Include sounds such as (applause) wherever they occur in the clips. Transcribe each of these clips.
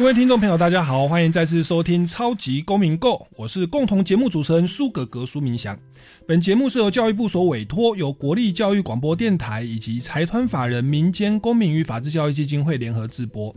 各位听众朋友，大家好，欢迎再次收听《超级公民购》，我是共同节目主持人苏格格苏明祥。本节目是由教育部所委托，由国立教育广播电台以及财团法人民间公民与法治教育基金会联合制播。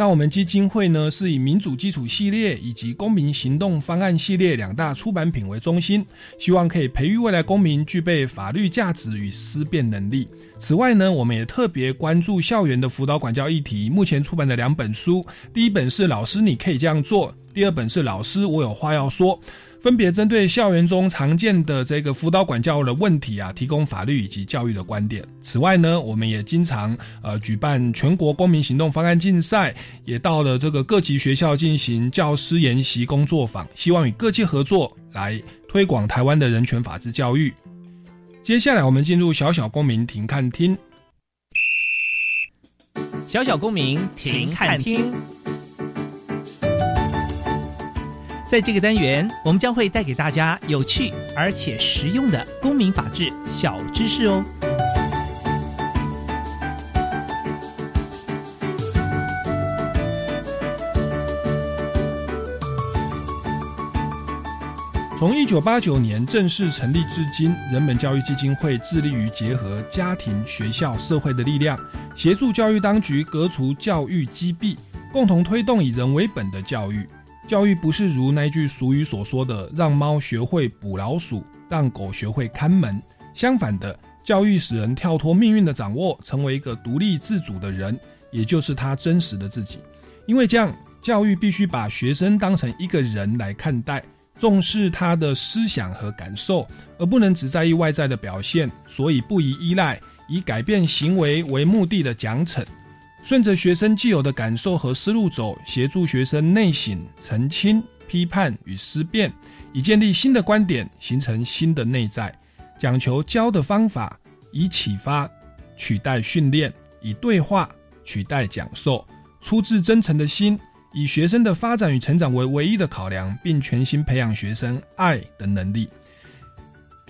那我们基金会呢，是以民主基础系列以及公民行动方案系列两大出版品为中心，希望可以培育未来公民具备法律价值与思辨能力。此外呢，我们也特别关注校园的辅导管教议题。目前出版的两本书，第一本是《老师你可以这样做》，第二本是《老师我有话要说》，分别针对校园中常见的这个辅导管教的问题啊，提供法律以及教育的观点。此外呢，我们也经常呃举办全国公民行动方案竞赛，也到了这个各级学校进行教师研习工作坊，希望与各界合作来推广台湾的人权法治教育。接下来，我们进入小小公民庭看厅。小小公民庭看厅，在这个单元，我们将会带给大家有趣而且实用的公民法治小知识哦。从一九八九年正式成立至今，人本教育基金会致力于结合家庭、学校、社会的力量，协助教育当局革除教育积弊，共同推动以人为本的教育。教育不是如那句俗语所说的“让猫学会捕老鼠，让狗学会看门”。相反的，教育使人跳脱命运的掌握，成为一个独立自主的人，也就是他真实的自己。因为这样，教育必须把学生当成一个人来看待。重视他的思想和感受，而不能只在意外在的表现，所以不宜依赖以改变行为为目的的奖惩，顺着学生既有的感受和思路走，协助学生内省、澄清、批判与思辨，以建立新的观点，形成新的内在。讲求教的方法，以启发取代训练，以对话取代讲授，出自真诚的心。以学生的发展与成长为唯一的考量，并全心培养学生爱的能力，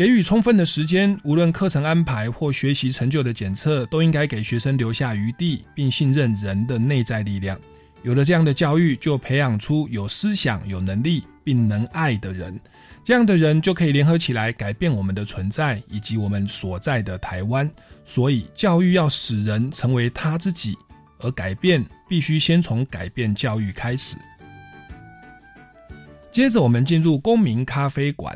给予充分的时间。无论课程安排或学习成就的检测，都应该给学生留下余地，并信任人的内在力量。有了这样的教育，就培养出有思想、有能力并能爱的人。这样的人就可以联合起来，改变我们的存在以及我们所在的台湾。所以，教育要使人成为他自己。而改变必须先从改变教育开始。接着，我们进入公民咖啡馆。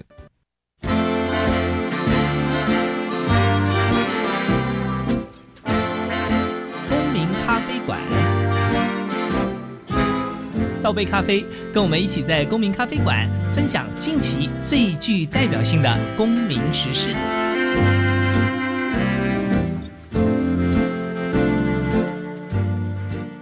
倒杯咖啡，跟我们一起在公民咖啡馆分享近期最具代表性的公民时事。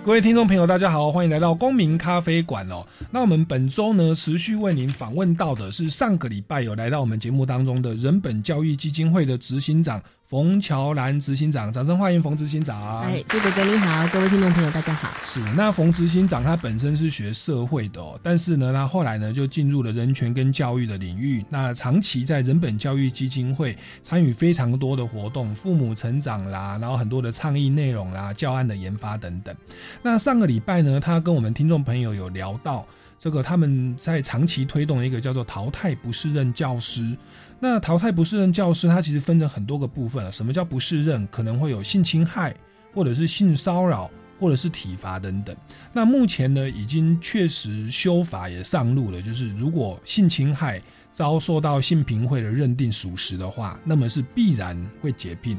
各位听众朋友，大家好，欢迎来到公民咖啡馆哦。那我们本周呢，持续为您访问到的是上个礼拜有来到我们节目当中的人本教育基金会的执行长。冯乔兰执行长，掌声欢迎冯执行长。哎，朱哥哥你好，各位听众朋友大家好。是，那冯执行长他本身是学社会的哦，但是呢，他后来呢就进入了人权跟教育的领域。那长期在人本教育基金会参与非常多的活动，父母成长啦，然后很多的倡议内容啦，教案的研发等等。那上个礼拜呢，他跟我们听众朋友有聊到这个，他们在长期推动一个叫做淘汰不适任教师。那淘汰不适任教师，它其实分成很多个部分啊。什么叫不适任？可能会有性侵害，或者是性骚扰，或者是体罚等等。那目前呢，已经确实修法也上路了，就是如果性侵害遭受到性评会的认定属实的话，那么是必然会解聘。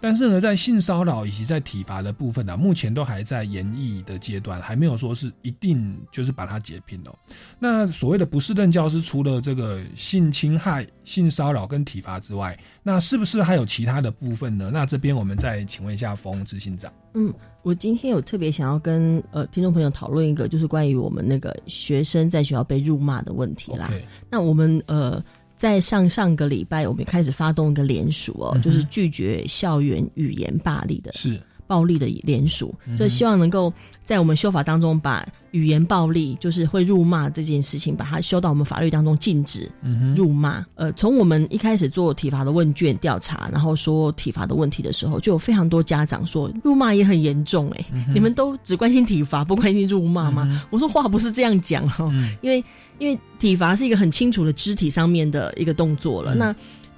但是呢，在性骚扰以及在体罚的部分呢，目前都还在研议的阶段，还没有说是一定就是把它解聘哦。那所谓的不适任教师，除了这个性侵害、性骚扰跟体罚之外，那是不是还有其他的部分呢？那这边我们再请问一下冯执行长。嗯，我今天有特别想要跟呃听众朋友讨论一个，就是关于我们那个学生在学校被辱骂的问题啦。那我们呃在上上个礼拜，我们开始发动一个联署哦，嗯就是拒绝校园语言霸凌的。是暴力的联署，就希望能够在我们修法当中把语言暴力，就是会辱骂这件事情，把它修到我们法律当中禁止辱骂。呃，从我们一开始做体罚的问卷调查，然后说体罚的问题的时候，就有非常多家长说辱骂也很严重、欸，嗯你们都只关心体罚，不关心辱骂吗？嗯我说话不是这样讲哦，嗯因为因为体罚是一个很清楚的肢体上面的一个动作了。嗯那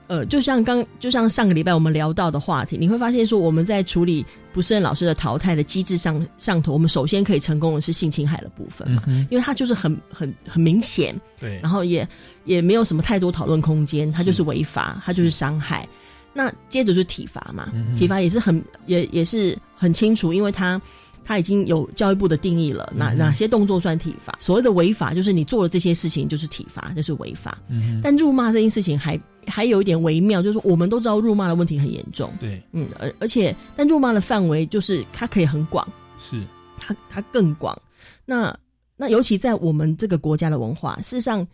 呃，就像刚就像上个礼拜我们聊到的话题，你会发现说我们在处理不胜任老师的淘汰的机制上上头，我们首先可以成功的是性侵害的部分嘛，嗯，因为它就是很很很明显，对，然后也也没有什么太多讨论空间，它就是违法，它就是伤害。那接着就是体罚嘛，嗯体罚也是很也也是很清楚，因为它它已经有教育部的定义了，哪哪些动作算体罚？所谓的违法，就是你做了这些事情就是体罚，就是违法。嗯，但辱骂这件事情还还有一点微妙，就是说我们都知道辱骂的问题很严重，对，嗯，而而且但辱骂的范围就是它可以很广，是，它它更广。那那尤其在我们这个国家的文化，事实上，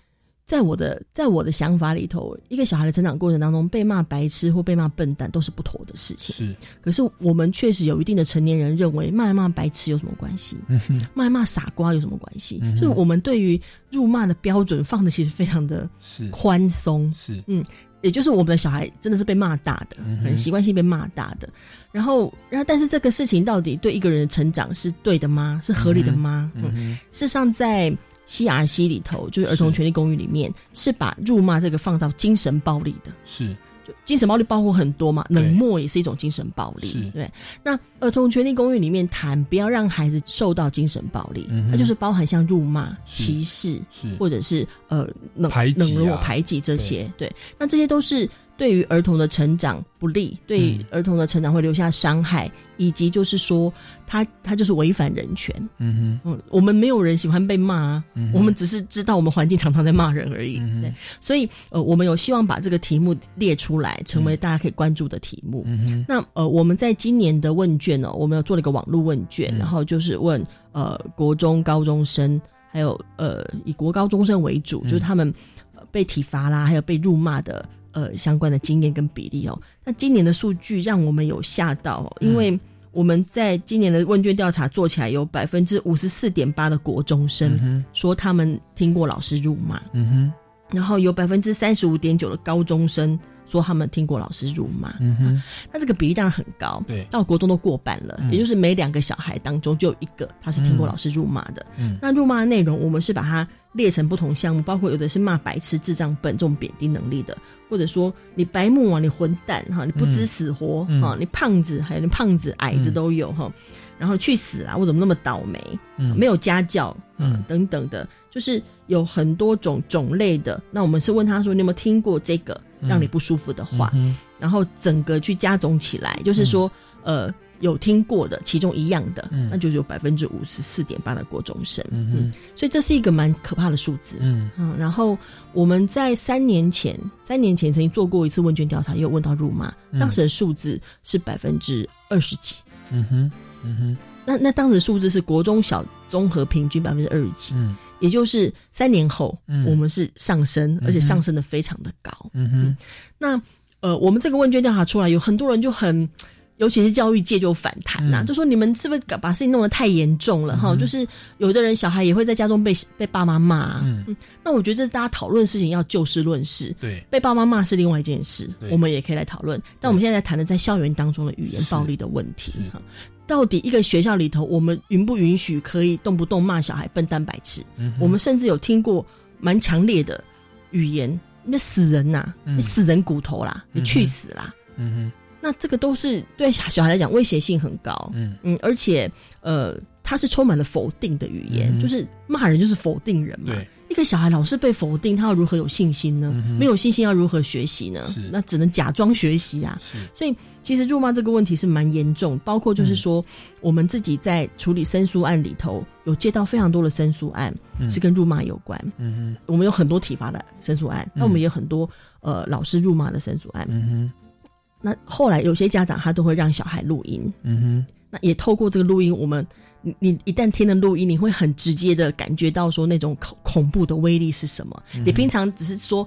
在我的在我的想法里头，一个小孩的成长过程当中，被骂白痴或被骂笨蛋都是不妥的事情。是，可是我们确实有一定的成年人认为，骂一骂白痴有什么关系？嗯，骂一骂傻瓜有什么关系？就是我们对于辱骂的标准放的其实非常的，宽松。是，也就是我们的小孩真的是被骂大的，很习惯性被骂大的。然后，然后，但是这个事情到底对一个人的成长是对的吗？是合理的吗？嗯事实上，在 CRC 里头，就是儿童权利公寓里面，是把辱骂这个放到精神暴力的。是，就精神暴力包括很多嘛，冷漠也是一种精神暴力是。对，那儿童权利公寓里面谈不要让孩子受到精神暴力，嗯哼。那就是包含像辱骂、歧视，或者是呃冷冷落、啊排挤这些，对，那这些都是对于儿童的成长不利，对嗯。儿童的成长会留下伤害，以及就是说他他就是违反人权。嗯嗯，我们没有人喜欢被骂啊，哼，我们只是知道我们环境常常在骂人而已。嗯对，所以呃，我们有希望把这个题目列出来，成为大家可以关注的题目。嗯哼，那呃，我们在今年的问卷呢，我们有做了一个网络问卷，嗯。然后就是问呃国中高中生，还有呃以国高中生为主，嗯。就是他们、呃被体罚啦，还有被辱骂的呃相关的经验跟比例哦。那今年的数据让我们有吓到、哦，因为我们在今年的问卷调查做起来，有百分之五十四点八的国中生、说他们听过老师辱骂，嗯哼，然后有百分之三十五点九的高中生说他们听过老师辱骂。嗯哼，那这个比例当然很高，对。到国中都过半了，嗯。也就是每两个小孩当中就有一个他是听过老师辱骂的。嗯。那辱骂的内容，我们是把它列成不同项目，包括有的是骂白痴、智障、笨这种贬低能力的，或者说你白目啊，你混蛋哈，你不知死活嗯。哈，你胖子，还有你胖子、矮子嗯。都有哈。然后去死啊！我怎么那么倒霉？嗯，没有家教，嗯嗯，等等的，就是有很多种种类的。那我们是问他说，你有没有听过这个让你不舒服的话？嗯然后整个去加总起来，就是说，呃，有听过的其中一样的，嗯那就有百分之五十四点八的国中生，嗯嗯，所以这是一个蛮可怕的数字。嗯嗯，然后我们在三年前，三年前曾经做过一次问卷调查，也有问到辱骂，嗯当时的数字是百分之二十几。嗯哼，嗯哼，那那当时数字是国中小综合平均百分之二十几，嗯。也就是三年后、嗯。我们是上升，而且上升的非常的高。嗯哼，那呃，我们这个问卷调查出来，有很多人就很，尤其是教育界就反弹呐、嗯。就说你们是不是把事情弄得太严重了哈、嗯就是有的人小孩也会在家中被被爸妈骂、啊嗯那我觉得这是大家讨论事情要就事论事。对，被爸妈骂是另外一件事，我们也可以来讨论。但我们现在在谈的在校园当中的语言暴力的问题哈，到底一个学校里头，我们允不允许可以动不动骂小孩笨蛋白痴？嗯我们甚至有听过蛮强烈的语言，那死人呐、嗯。你死人骨头啦，你去死啦！嗯那这个都是对小孩来讲威胁性很高，，嗯嗯，而且呃，它是充满了否定的语言，嗯就是骂人就是否定人嘛。对，一个小孩老是被否定，他要如何有信心呢？嗯没有信心要如何学习呢？那只能假装学习啊。所以其实辱骂这个问题是蛮严重，包括嗯就是说，我们自己在处理申诉案里头，有接到非常多的申诉案嗯是跟辱骂有关。嗯哼，我们有很多体罚的申诉案，那我们也有很多呃老师辱骂的申诉案。嗯哼，那后来有些家长他都会让小孩录音，嗯哼，那也透过这个录音，我们你你一旦听了录音，你会很直接的感觉到说那种恐恐怖的威力是什么。你平常只是说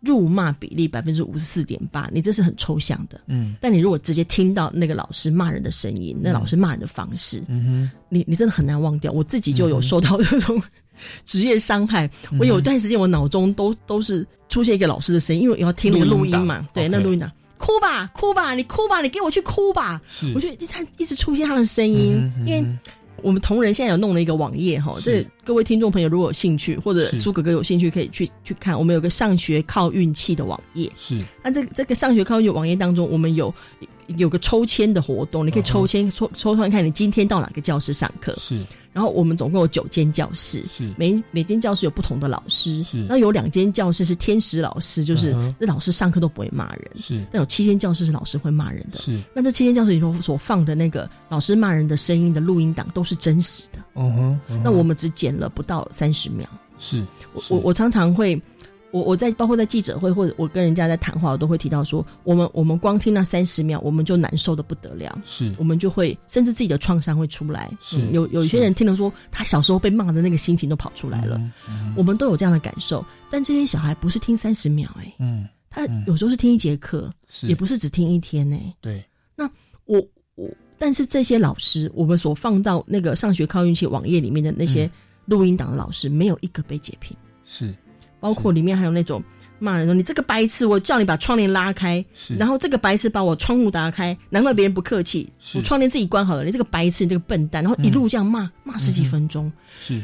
辱骂比例百分之五十四点八，你这是很抽象的。嗯。但你如果直接听到那个老师骂人的声音，那老师骂人的方式，嗯哼。你你真的很难忘掉。我自己就有受到这种 (laughs) 职业伤害。我有一段时间，我脑中都都是出现一个老师的声音，因为我要听那个录音嘛。对那录音档，哭吧，哭吧，你哭吧，你给我去哭吧。我觉得他一直出现他的声音，因为嗯我们同仁现在有弄了一个网页哈，这各位听众朋友如果有兴趣，或者苏哥哥有兴趣，可以去去看。我们有个上学靠运气的网页，是。那这个这个上学靠运气网页当中，我们有有个抽签的活动，你可以抽签抽抽出来看你今天到哪个教室上课。是然后我们总共有九间教室，是。每每间教室有不同的老师是，那有两间教室是天使老师，就是那老师上课都不会骂人，是。但有七间教室是老师会骂人的。是，那这七间教室里头所放的那个老师骂人的声音的录音档都是真实的，嗯哼那我们只剪了不到三十秒。是我我我常常会，我我在包括在记者会或者我跟人家在谈话，我都会提到说，我们我们光听那三十秒，我们就难受的不得了。是。我们就会甚至自己的创伤会出来，是。嗯有有一些人听了说他小时候被骂的那个心情都跑出来了，嗯嗯我们都有这样的感受。但这些小孩不是听三十秒、哎，嗯。他嗯。有时候是听一节课，是。也不是只听一天、呢，对。那我我，但是这些老师，我们所放到那个上学靠运气网页里面的那些嗯。录音档的老师，没有一个被解聘，是包括里面还有那种骂人说你这个白痴，我叫你把窗帘拉开，然后这个白痴把我窗户打开，难怪别人不客气，我窗帘自己关好了，你这个白痴，你这个笨蛋，然后一路这样骂、骂十几分钟，是。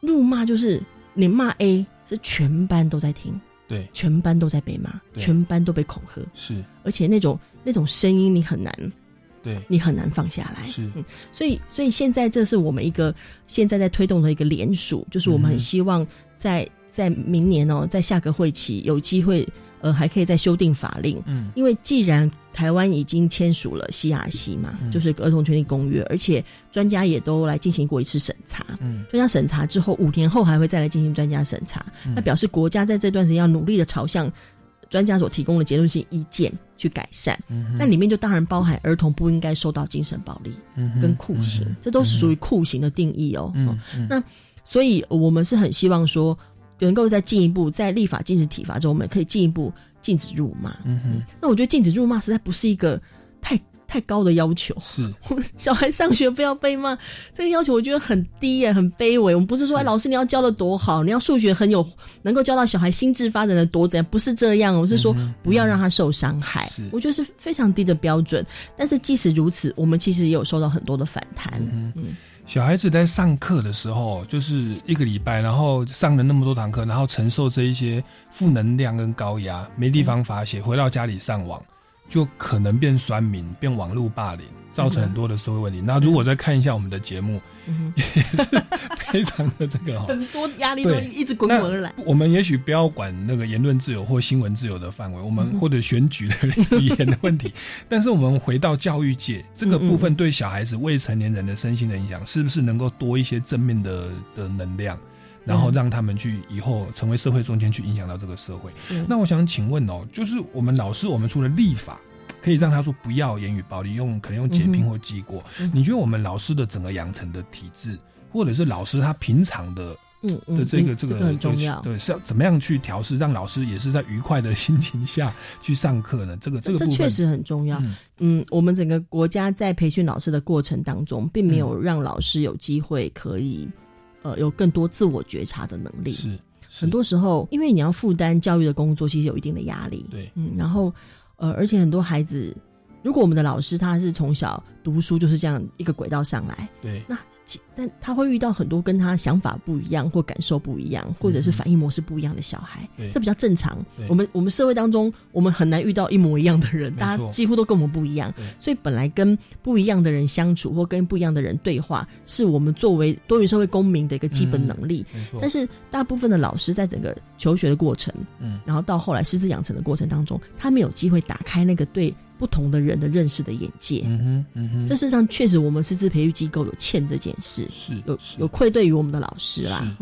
怒骂就是你骂 A 是全班都在听，对。全班都在被骂，全班都被恐吓，是。而且那种那种声音你很难对。你很难放下来，是。嗯，所以所以现在这是我们一个现在在推动的一个联署，就是我们很嗯希望在在明年哦，在下个会期有机会，呃，还可以再修订法令，嗯。因为既然台湾已经签署了 CRC 嘛，嗯。就是儿童权利公约，而且专家也都来进行过一次审查。嗯。专家审查之后，五年后还会再来进行专家审查，嗯。那表示国家在这段时间要努力的朝向专家所提供的结论性意见去改善。嗯那里面就当然包含儿童不应该受到精神暴力嗯跟酷刑，这都是属于酷刑的定义哦。哦。嗯嗯。那所以我们是很希望说，能够再进一步，在立法禁止体罚中，我们可以进一步禁止辱骂。嗯哼那我觉得禁止辱骂实在不是一个太太高的要求。是 (laughs) 小孩上学不要被骂，这个要求我觉得很低耶，很卑微。我们不是说，是哎，老师你要教的多好，你要数学很有，能够教到小孩心智发展的多怎样，不是这样。我是说不要让他受伤害。是我觉得是非常低的标准。但是即使如此，我们其实也有受到很多的反弹。嗯嗯小孩子在上课的时候，就是一个礼拜，然后上了那么多堂课，然后承受这一些负能量跟高压，没地方发泄，回到家里上网，就可能变酸民，变网络霸凌，造成很多的社会问题。那如果再看一下我们的节目，(laughs) 也是非常的这个，哈、很多压力都一直滚滚而来。我们也许不要管那个言论自由或新闻自由的范围，我们嗯或者选举的语言的问题，(laughs) 但是我们回到教育界这个部分，对小孩子、未成年人的身心的影响，是不是能够多一些正面的的能量，然后让他们去以后成为社会中间去影响到这个社会？嗯那我想请问哦，就是我们老师，我们除了立法。可以让他说不要言语暴力，用可能用解聘或记过。嗯你觉得我们老师的整个养成的体制，或者是老师他平常的嗯嗯，的这个嗯这这个很重要。对，是要怎么样去调试，让老师也是在愉快的心情下去上课呢？这个这个这确实很重要。嗯嗯，我们整个国家在培训老师的过程当中，并没有让老师有机会可以，呃，有更多自我觉察的能力。是很多时候，因为你要负担教育的工作，其实有一定的压力。对嗯，然后，呃，而且很多孩子，如果我们的老师他是从小读书就是这样一个轨道上来，对。那其但他会遇到很多跟他想法不一样或感受不一样，或者是反应模式不一样的小孩，对。这比较正常。我们我们社会当中，我们很难遇到一模一样的人，大家几乎都跟我们不一样，所以本来跟不一样的人相处或跟不一样的人对话，是我们作为多元社会公民的一个基本能力。但是大部分的老师在整个求学的过程，嗯。然后到后来师资养成的过程当中，他没有机会打开那个对不同的人的认识的眼界。嗯哼嗯哼，这事实上确实我们师资培育机构有欠这件事。事，是有有愧对于我们的老师啦。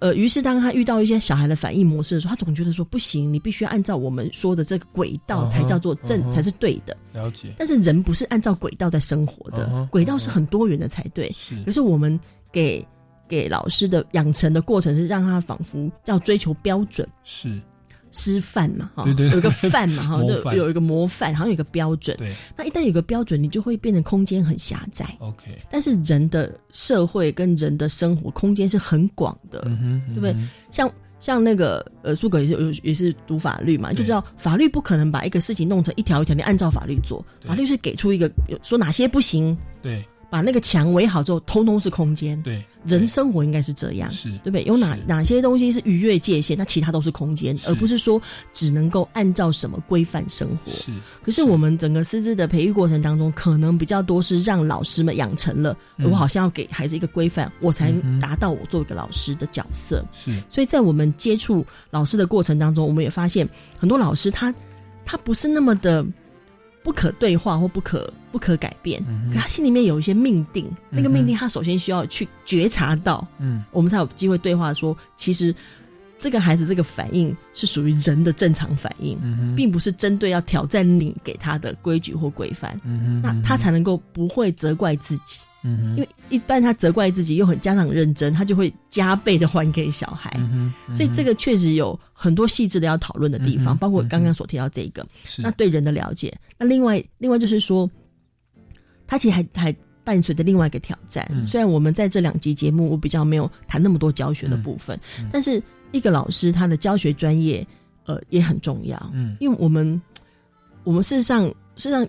呃，于是当他遇到一些小孩的反应模式的时候，他总觉得说不行，你必须按照我们说的这个轨道才叫做正，才是对的。了解但是人不是按照轨道在生活的轨道是很多元的才对。是可是我们给给老师的养成的过程是让他仿佛要追求标准。是师范嘛，哈，有一个范嘛，(laughs) 哈，就有一个模范，好像有一个标准。对。那一旦有一个标准，你就会变得空间很狭窄。OK 但是人的社会跟人的生活空间是很广的，对不对？像像那个呃，苏格也是有也是读法律嘛，就知道法律不可能把一个事情弄成一条一条，你按照法律做，法律是给出一个有说哪些不行，对把那个墙围好之后，通通是空间。对人生活应该是这样，是对不对？有哪哪些东西是逾越界限，那其他都是空间，而不是说只能够按照什么规范生活。是可是我们整个师资的培育过程当中，可能比较多是让老师们养成了，嗯我好像要给孩子一个规范，我才达到我做一个老师的角色。是所以在我们接触老师的过程当中，我们也发现很多老师他他不是那么的不可对话或不可不可改变，嗯可他心里面有一些命定，那个命定他首先需要去觉察到，嗯。我们才有机会对话说，其实这个孩子这个反应是属于人的正常反应，并不是针对要挑战你给他的规矩或规范，嗯那他才能够不会责怪自己。嗯因为一般他责怪自己又很家长认真，他就会加倍的还给小孩。所以这个确实有很多细致的要讨论的地方，嗯包括刚刚所提到这个。是那对人的了解，那另外另外就是说，他其实还还伴随着另外一个挑战。嗯虽然我们在这两集节目我比较没有谈那么多教学的部分，嗯嗯但是一个老师他的教学专业呃也很重要，嗯因为我们我们事实上事实上。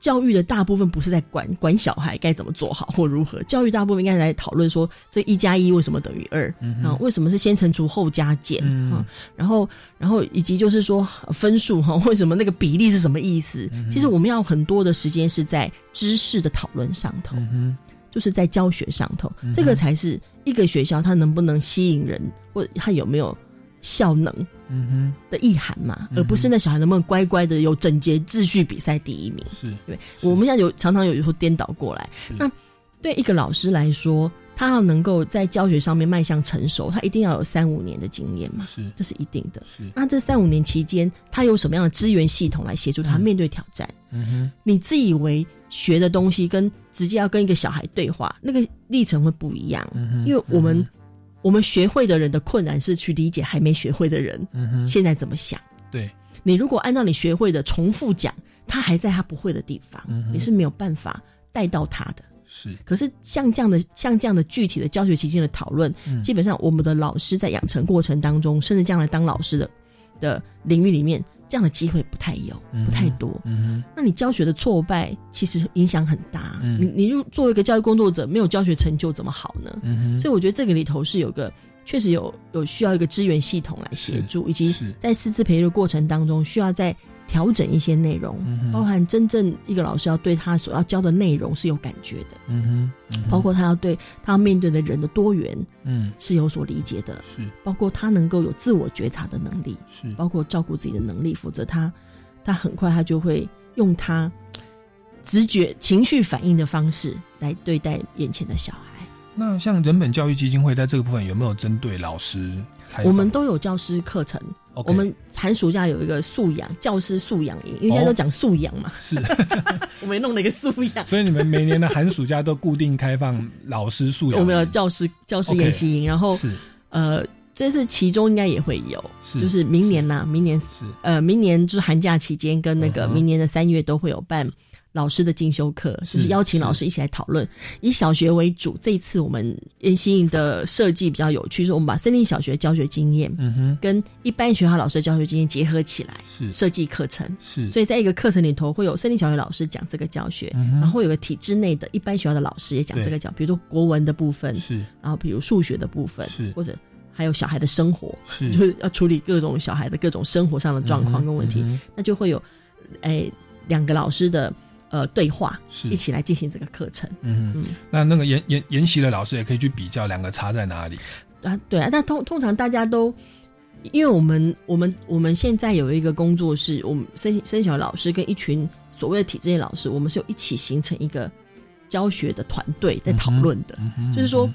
教育的大部分不是在管管小孩该怎么做好或如何，教育大部分应该来讨论说这一加一为什么等于二、啊？为什么是先乘除后加减嗯啊？然后然后以及就是说呃分数哈，为什么那个比例是什么意思？嗯其实我们要很多的时间是在知识的讨论上头，嗯就是在教学上头，嗯这个才是一个学校它能不能吸引人，或它有没有效能嗯哼的意涵嘛，嗯而不是那小孩能不能乖乖的有整洁秩序比赛第一名。是对，我们现在有常常有时候颠倒过来。那对一个老师来说，他要能够在教学上面迈向成熟，他一定要有三五年的经验嘛，是这是一定的。那这三五年期间，他有什么样的资源系统来协助他嗯面对挑战？嗯哼你自以为学的东西跟直接要跟一个小孩对话，那个历程会不一样。嗯因为我们、我们学会的人的困难是去理解还没学会的人嗯现在怎么想。对。你如果按照你学会的重复讲，他还在他不会的地方，嗯你是没有办法带到他的。是。可是像这样的像这样的具体的教学期间的讨论，嗯。基本上我们的老师在养成过程当中，甚至将来当老师的的领域里面，这样的机会不太有，不太多。嗯那你教学的挫败其实影响很大。嗯你你如作为一个教育工作者，没有教学成就怎么好呢？嗯所以我觉得这个里头是有个确实有有需要一个资源系统来协助，以及在师资培育的过程当中，需要再调整一些内容，嗯包含真正一个老师要对他所要教的内容是有感觉的，嗯哼嗯哼。包括他要对他要面对的人的多元嗯。是有所理解的，是。包括他能够有自我觉察的能力，是。包括照顾自己的能力，否则他他很快他就会用他直觉情绪反应的方式来对待眼前的小孩。那像人本教育基金会在这个部分有没有针对老师？我们都有教师课程我们寒暑假有一个素养教师素养营，因为现在都讲素养嘛，是，(laughs) 我们也弄了一个素养。所以你们每年的寒暑假都固定开放老师素养。营，我们有教师教师研习营，然后是。呃，这次其中应该也会有，是。就是明年呐、明年是呃，明年就是寒假期间跟那个明年的三月都会有办老师的进修课，就是邀请老师一起来讨论，以小学为主。这一次我们研习营的设计比较有趣，是我们把森林小学教学经验嗯哼。跟一般学校老师的教学经验结合起来是。设计课程。是，所以在一个课程里头会有森林小学老师讲这个教学，嗯然后会有个体制内的一般学校的老师也讲这个教，比如说国文的部分，是。然后比如数学的部分是，或者还有小孩的生活，是。就是要处理各种小孩的各种生活上的状况跟问题，那就会有，哎，两个老师的呃对话，是一起来进行这个课程嗯嗯那那个研研研习的老师也可以去比较两个差在哪里。啊。对啊，但通通常大家都。因为我们我们我们现在有一个工作室，我们生生小老师跟一群所谓的体制内老师，我们是有一起形成一个教学的团队在讨论的，就是说。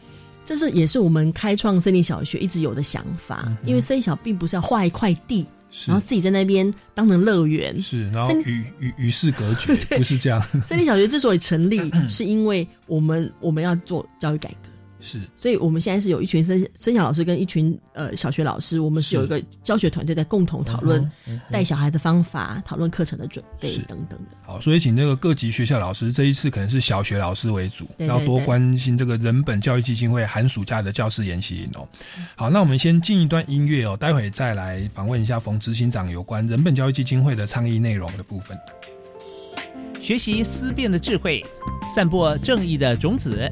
这是也是我们开创森林小学一直有的想法，嗯因为森小并不是要画一块地，是然后自己在那边当成乐园。是，然后与与与世隔绝，(laughs) 不是这样，森林小学之所以成立，(laughs) 是因为我们我们要做教育改革，是所以我们现在是有一群生生小老师跟一群呃小学老师，我们是是有一个教学团队在共同讨论带小孩的方法，讨论课程的准备等等的。好，所以请这个各级学校老师，这一次可能是小学老师为主，要多对关心这个人本教育基金会寒暑假的教师研习营哦。好，那我们先进一段音乐哦，待会再来访问一下冯执行长有关人本教育基金会的倡议内容的部分。学习思辨的智慧，散播正义的种子。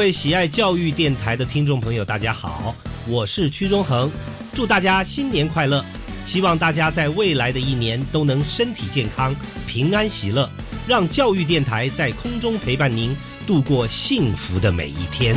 各位喜爱教育电台的听众朋友，大家好，我是屈中恒，祝大家新年快乐！希望大家在未来的一年都能身体健康、平安喜乐，让教育电台在空中陪伴您度过幸福的每一天。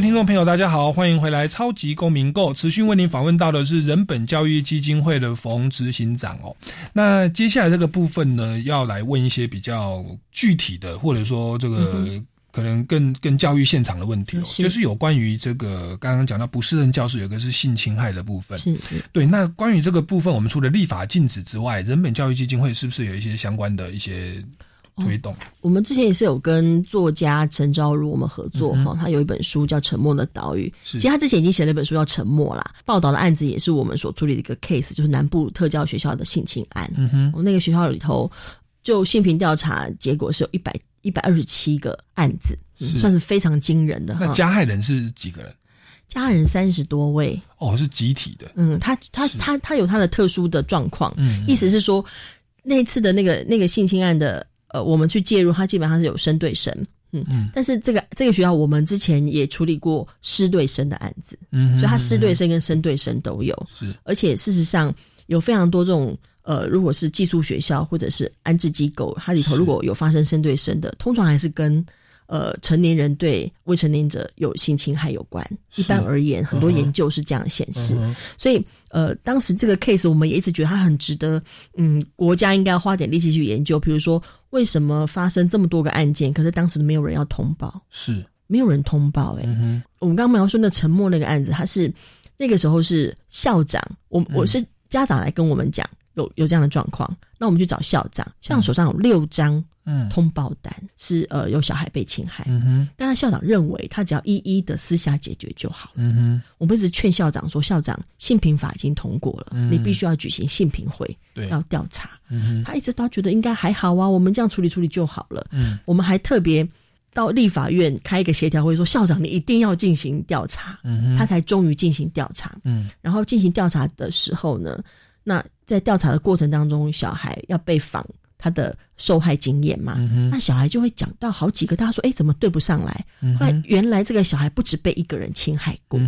位听众朋友，大家好，欢迎回来《超级公民购》，持续为您访问到的是人本教育基金会的冯执行长哦。那接下来这个部分呢，要来问一些比较具体的，或者说这个可能更更教育现场的问题哦，就是有关于这个刚刚讲到不适任教师，有个是性侵害的部分。是，对。那关于这个部分，我们除了立法禁止之外，人本教育基金会是不是有一些相关的一些？推动，我们之前也是有跟作家陈昭如我们合作哈，他有一本书叫《沉默的岛屿》，其实他之前已经写了一本书叫《沉默》啦。报道的案子也是我们所处理的一个 case，就是南部特教学校的性侵案。嗯哼，我那个学校里头，就性平调查结果是有一百一百二十七个案子，算是非常惊人的。那加害人是几个人？加害人三十多位。哦，是集体的。嗯，他他他他有他的特殊的状况。嗯，意思是说，那次的那个那个性侵案的。呃，我们去介入，它基本上是有生对生，嗯嗯，但是这个这个学校，我们之前也处理过师对生的案子，嗯，所以他师对生跟生对生都有，是，而且事实上有非常多这种，呃，如果是寄宿学校或者是安置机构，它里头如果有发生生对生的，通常还是跟。呃，成年人对未成年者有性侵害有关。一般而言，很多研究是这样显示。所以，呃，当时这个 case 我们也一直觉得它很值得，嗯，国家应该要花点力气去研究。比如说，为什么发生这么多个案件，可是当时没有人要通报？是没有人通报？哎，我们刚刚描述那沉默那个案子，他是那个时候是校长，我我是家长来跟我们讲有有这样的状况，那我们去找校长，校长手上有六张。嗯，通报单是呃有小孩被侵害，嗯哼，但他校长认为他只要一一的私下解决就好，嗯哼，我们一直劝校长说，校长性平法已经通过了，你必须要举行性平会，对，要调查，嗯哼，他一直都觉得应该还好啊，我们这样处理处理就好了，嗯，我们还特别到立法院开一个协调会，说校长你一定要进行调查，嗯哼，他才终于进行调查，嗯，然后进行调查的时候呢，那在调查的过程当中，小孩要被访。他的受害经验嘛，那小孩就会讲到好几个，大家说：“哎，怎么对不上来？”那原来这个小孩不止被一个人侵害过，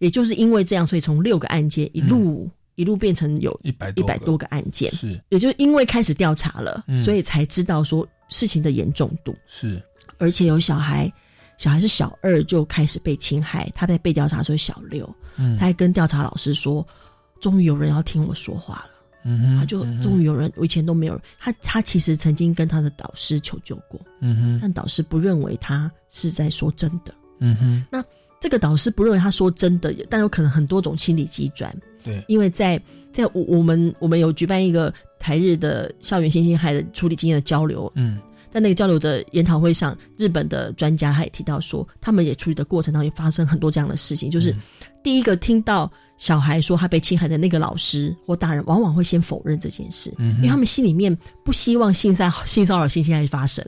也就是因为这样，所以从六个案件一路一路变成有一百一百多个案件，是，也就因为开始调查了，所以才知道说事情的严重度。是，而且有小孩，小孩是小二就开始被侵害，他在被调查时候小六，他还跟调查老师说：“终于有人要听我说话了。”他就终于有人，我以前都没有。他他其实曾经跟他的导师求救过，嗯哼，但导师不认为他是在说真的，嗯哼。那这个导师不认为他说真的，但有可能很多种心理机转，对，因为在在我我们我们有举办一个台日的校园性侵害的处理经验的交流，嗯，在那个交流的研讨会上，日本的专家他也提到说，他们也处理的过程当中也发生很多这样的事情，就是第一个听到小孩说他被侵害的那个老师或大人，往往会先否认这件事，因为他们心里面不希望性骚 (laughs) 性骚扰、性侵害发生，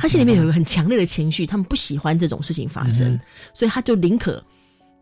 他心里面有一个很强烈的情绪，他们不喜欢这种事情发生，所以他就宁可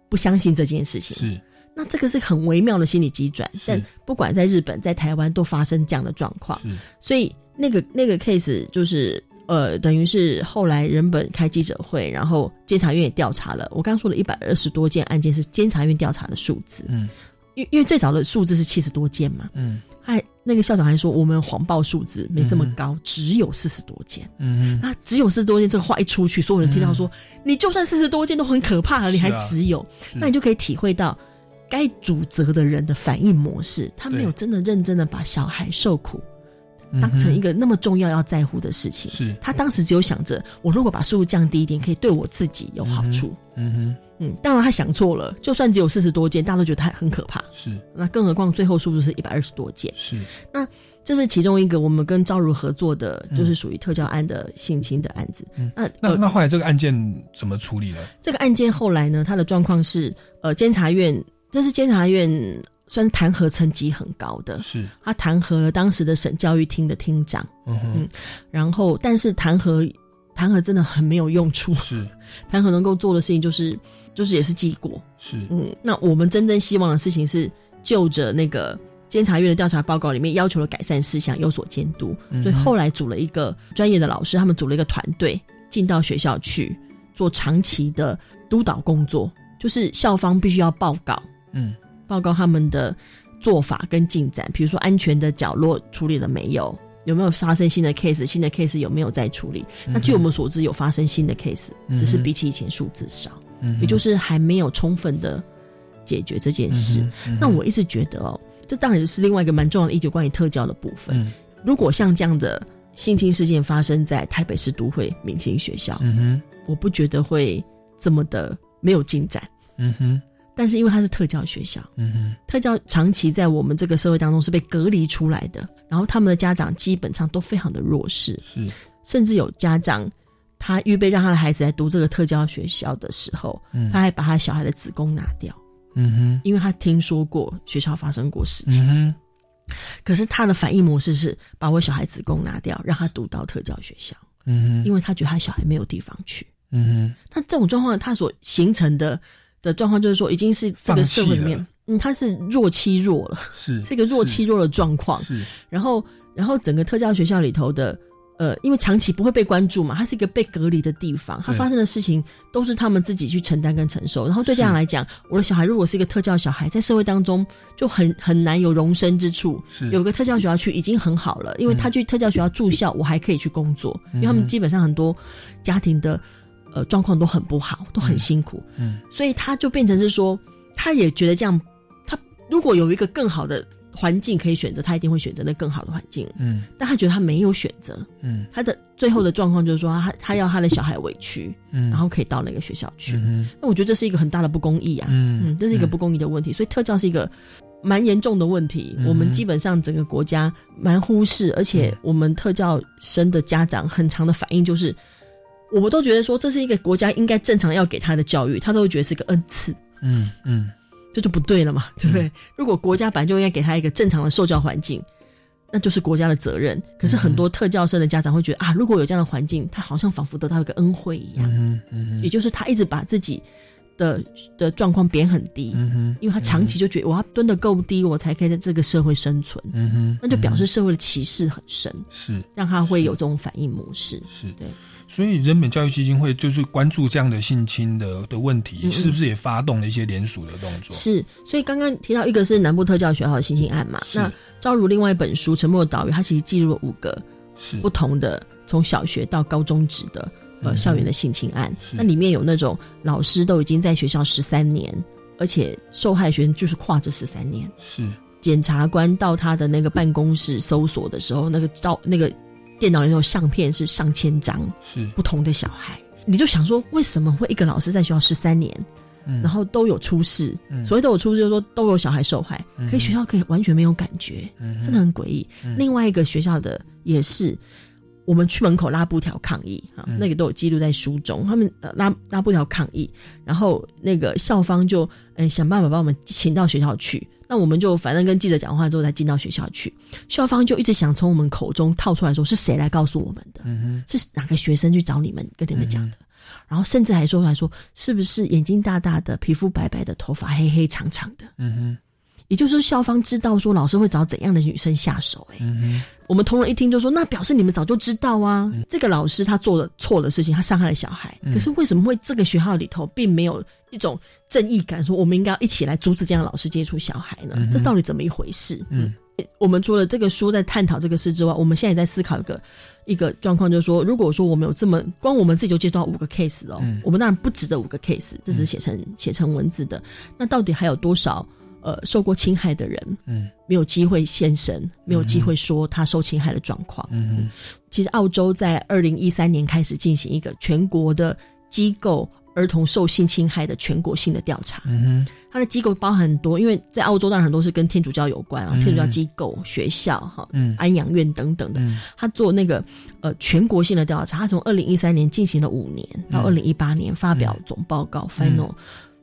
不相信这件事情。是。那这个是很微妙的心理急转，但不管在日本、在台湾都发生这样的状况，所以那个那个 case 就是呃，等于是后来人本开记者会，然后监察院也调查了。我刚刚说的一百二十多件案件是监察院调查的数字，嗯，因因为最早的数字是七十多件嘛，嗯，还那个校长还说我们谎报数字没这么高，只有四十多件，嗯，那只有四十多件这个话一出去，所有人听到说你就算四十多件都很可怕了，你还只有，那你就可以体会到。该主责的人的反应模式，他没有真的认真的把小孩受苦当成一个那么重要要在乎的事情。是他当时只有想着，我如果把速度降低一点，可以对我自己有好处。嗯哼，嗯，当然他想错了。就算只有四十多件，大家都觉得他很可怕。是，那更何况最后数字是一百二十多件。是，那这是其中一个我们跟朝如合作的，就是属于特教案的性侵的案子。那那那后来这个案件怎么处理呢？这个案件后来呢，他的状况是，呃，监察院。这是监察院算是弹劾层级很高的，是。他弹劾了当时的省教育厅的厅长，嗯，然后但是弹劾弹劾真的很没有用处，是。(laughs) 弹劾能够做的事情就是就是也是记过，是。嗯，那我们真正希望的事情是就着那个监察院的调查报告里面要求的改善事项有所监督，所以后来组了一个专业的老师，他们组了一个团队进到学校去做长期的督导工作，就是校方必须要报告。嗯，报告他们的做法跟进展，比如说安全的角落处理了没有？有没有发生新的 case？新的 case 有没有在处理？那据我们所知，有发生新的 case，只是比起以前数字少，也就是还没有充分的解决这件事。那我一直觉得哦，这当然是另外一个蛮重要的，一九关于特教的部分。如果像这样的性侵事件发生在台北市都会明星学校，嗯哼，我不觉得会这么的没有进展。嗯哼。但是因为他是特教学校，嗯哼，特教长期在我们这个社会当中是被隔离出来的，然后他们的家长基本上都非常的弱势，是，甚至有家长他预备让他的孩子来读这个特教学校的时候，嗯，他还把他小孩的子宫拿掉，嗯哼，因为他听说过学校发生过事情，嗯哼，可是他的反应模式是把我小孩子宫拿掉，让他读到特教学校，嗯哼，因为他觉得他小孩没有地方去，嗯哼，那这种状况他所形成的。的状况就是说，已经是这个社会里面，嗯，他是弱欺弱了，是 (laughs) 一个弱欺弱的状况。是，然后，然后整个特教学校里头的，呃，因为长期不会被关注嘛，它是一个被隔离的地方，它发生的事情都是他们自己去承担跟承受。然后对家长来讲，我的小孩如果是一个特教小孩，在社会当中就很很难有容身之处。有个特教学校去已经很好了，因为他去特教学校住校，我还可以去工作，因为他们基本上很多家庭的。呃，状况都很不好，都很辛苦，嗯，所以他就变成是说，他也觉得这样，他如果有一个更好的环境可以选择，他一定会选择那更好的环境，嗯，但他觉得他没有选择，嗯，他的最后的状况就是说，他他要他的小孩委屈，嗯，然后可以到那个学校去，嗯，那我觉得这是一个很大的不公义啊，嗯，这是一个不公义的问题，所以特教是一个蛮严重的问题，我们基本上整个国家蛮忽视，而且我们特教生的家长很长的反应就是。我们都觉得说这是一个国家应该正常要给他的教育，他都会觉得是个恩赐。嗯嗯，这就不对了嘛，对不对？如果国家本来就应该给他一个正常的受教环境，那就是国家的责任。可是很多特教生的家长会觉得啊，如果有这样的环境，他好像仿佛得到一个恩惠一样。嗯嗯，也就是他一直把自己。的的状况贬很低，嗯哼，因为他长期就觉得我要蹲的够低，我才可以在这个社会生存，嗯哼，那就表示社会的歧视很深，是让他会有这种反应模式，是对。所以人本教育基金会就是关注这样的性侵的的问题，是不是也发动了一些联署的动作？是，所以刚刚提到一个是南部特教学校的性侵案嘛，那招如另外一本书《沉默的岛屿》，它其实记录了五个不同的从小学到高中职的。呃，校园的性侵案，那里面有那种老师都已经在学校十三年，而且受害学生就是跨这十三年。是检察官到他的那个办公室搜索的时候，那个照那个电脑里头相片是上千张，是不同的小孩，你就想说，为什么会一个老师在学校十三年，然后都有出事？所谓都有出事，就是说都有小孩受害，可以学校可以完全没有感觉，真的很诡异。另外一个学校的也是。我们去门口拉布条抗议啊，那个都有记录在书中。他们呃拉拉布条抗议，然后那个校方就哎想办法把我们请到学校去。那我们就反正跟记者讲话之后才进到学校去。校方就一直想从我们口中套出来说是谁来告诉我们的，是哪个学生去找你们跟你们讲的。然后甚至还说出来说是不是眼睛大大的、皮肤白白的、头发黑黑长长的。嗯哼。也就是说，校方知道说老师会找怎样的女生下手，哎，我们同仁一听就说，那表示你们早就知道啊。这个老师他做了错的事情，他伤害了小孩，可是为什么会这个学校里头并没有一种正义感，说我们应该要一起来阻止这样的老师接触小孩呢？这到底怎么一回事？嗯，我们除了这个书在探讨这个事之外，我们现在也在思考一个一个状况，就是说，如果说我们有这么光我们自己就接触到五个 case 哦，我们当然不止这五个 case，这是写成写成文字的，那到底还有多少？呃，受过侵害的人，嗯，没有机会现身，没有机会说他受侵害的状况。嗯嗯其实澳洲在二零一三年开始进行一个全国的机构儿童受性侵害的全国性的调查。嗯哼，它的机构包含很多，因为在澳洲当然很多是跟天主教有关啊，天主教机构、学校、哈，嗯安养院等等的。他做那个呃全国性的调查，他从二零一三年进行了五年，到二零一八年发表总报告 final。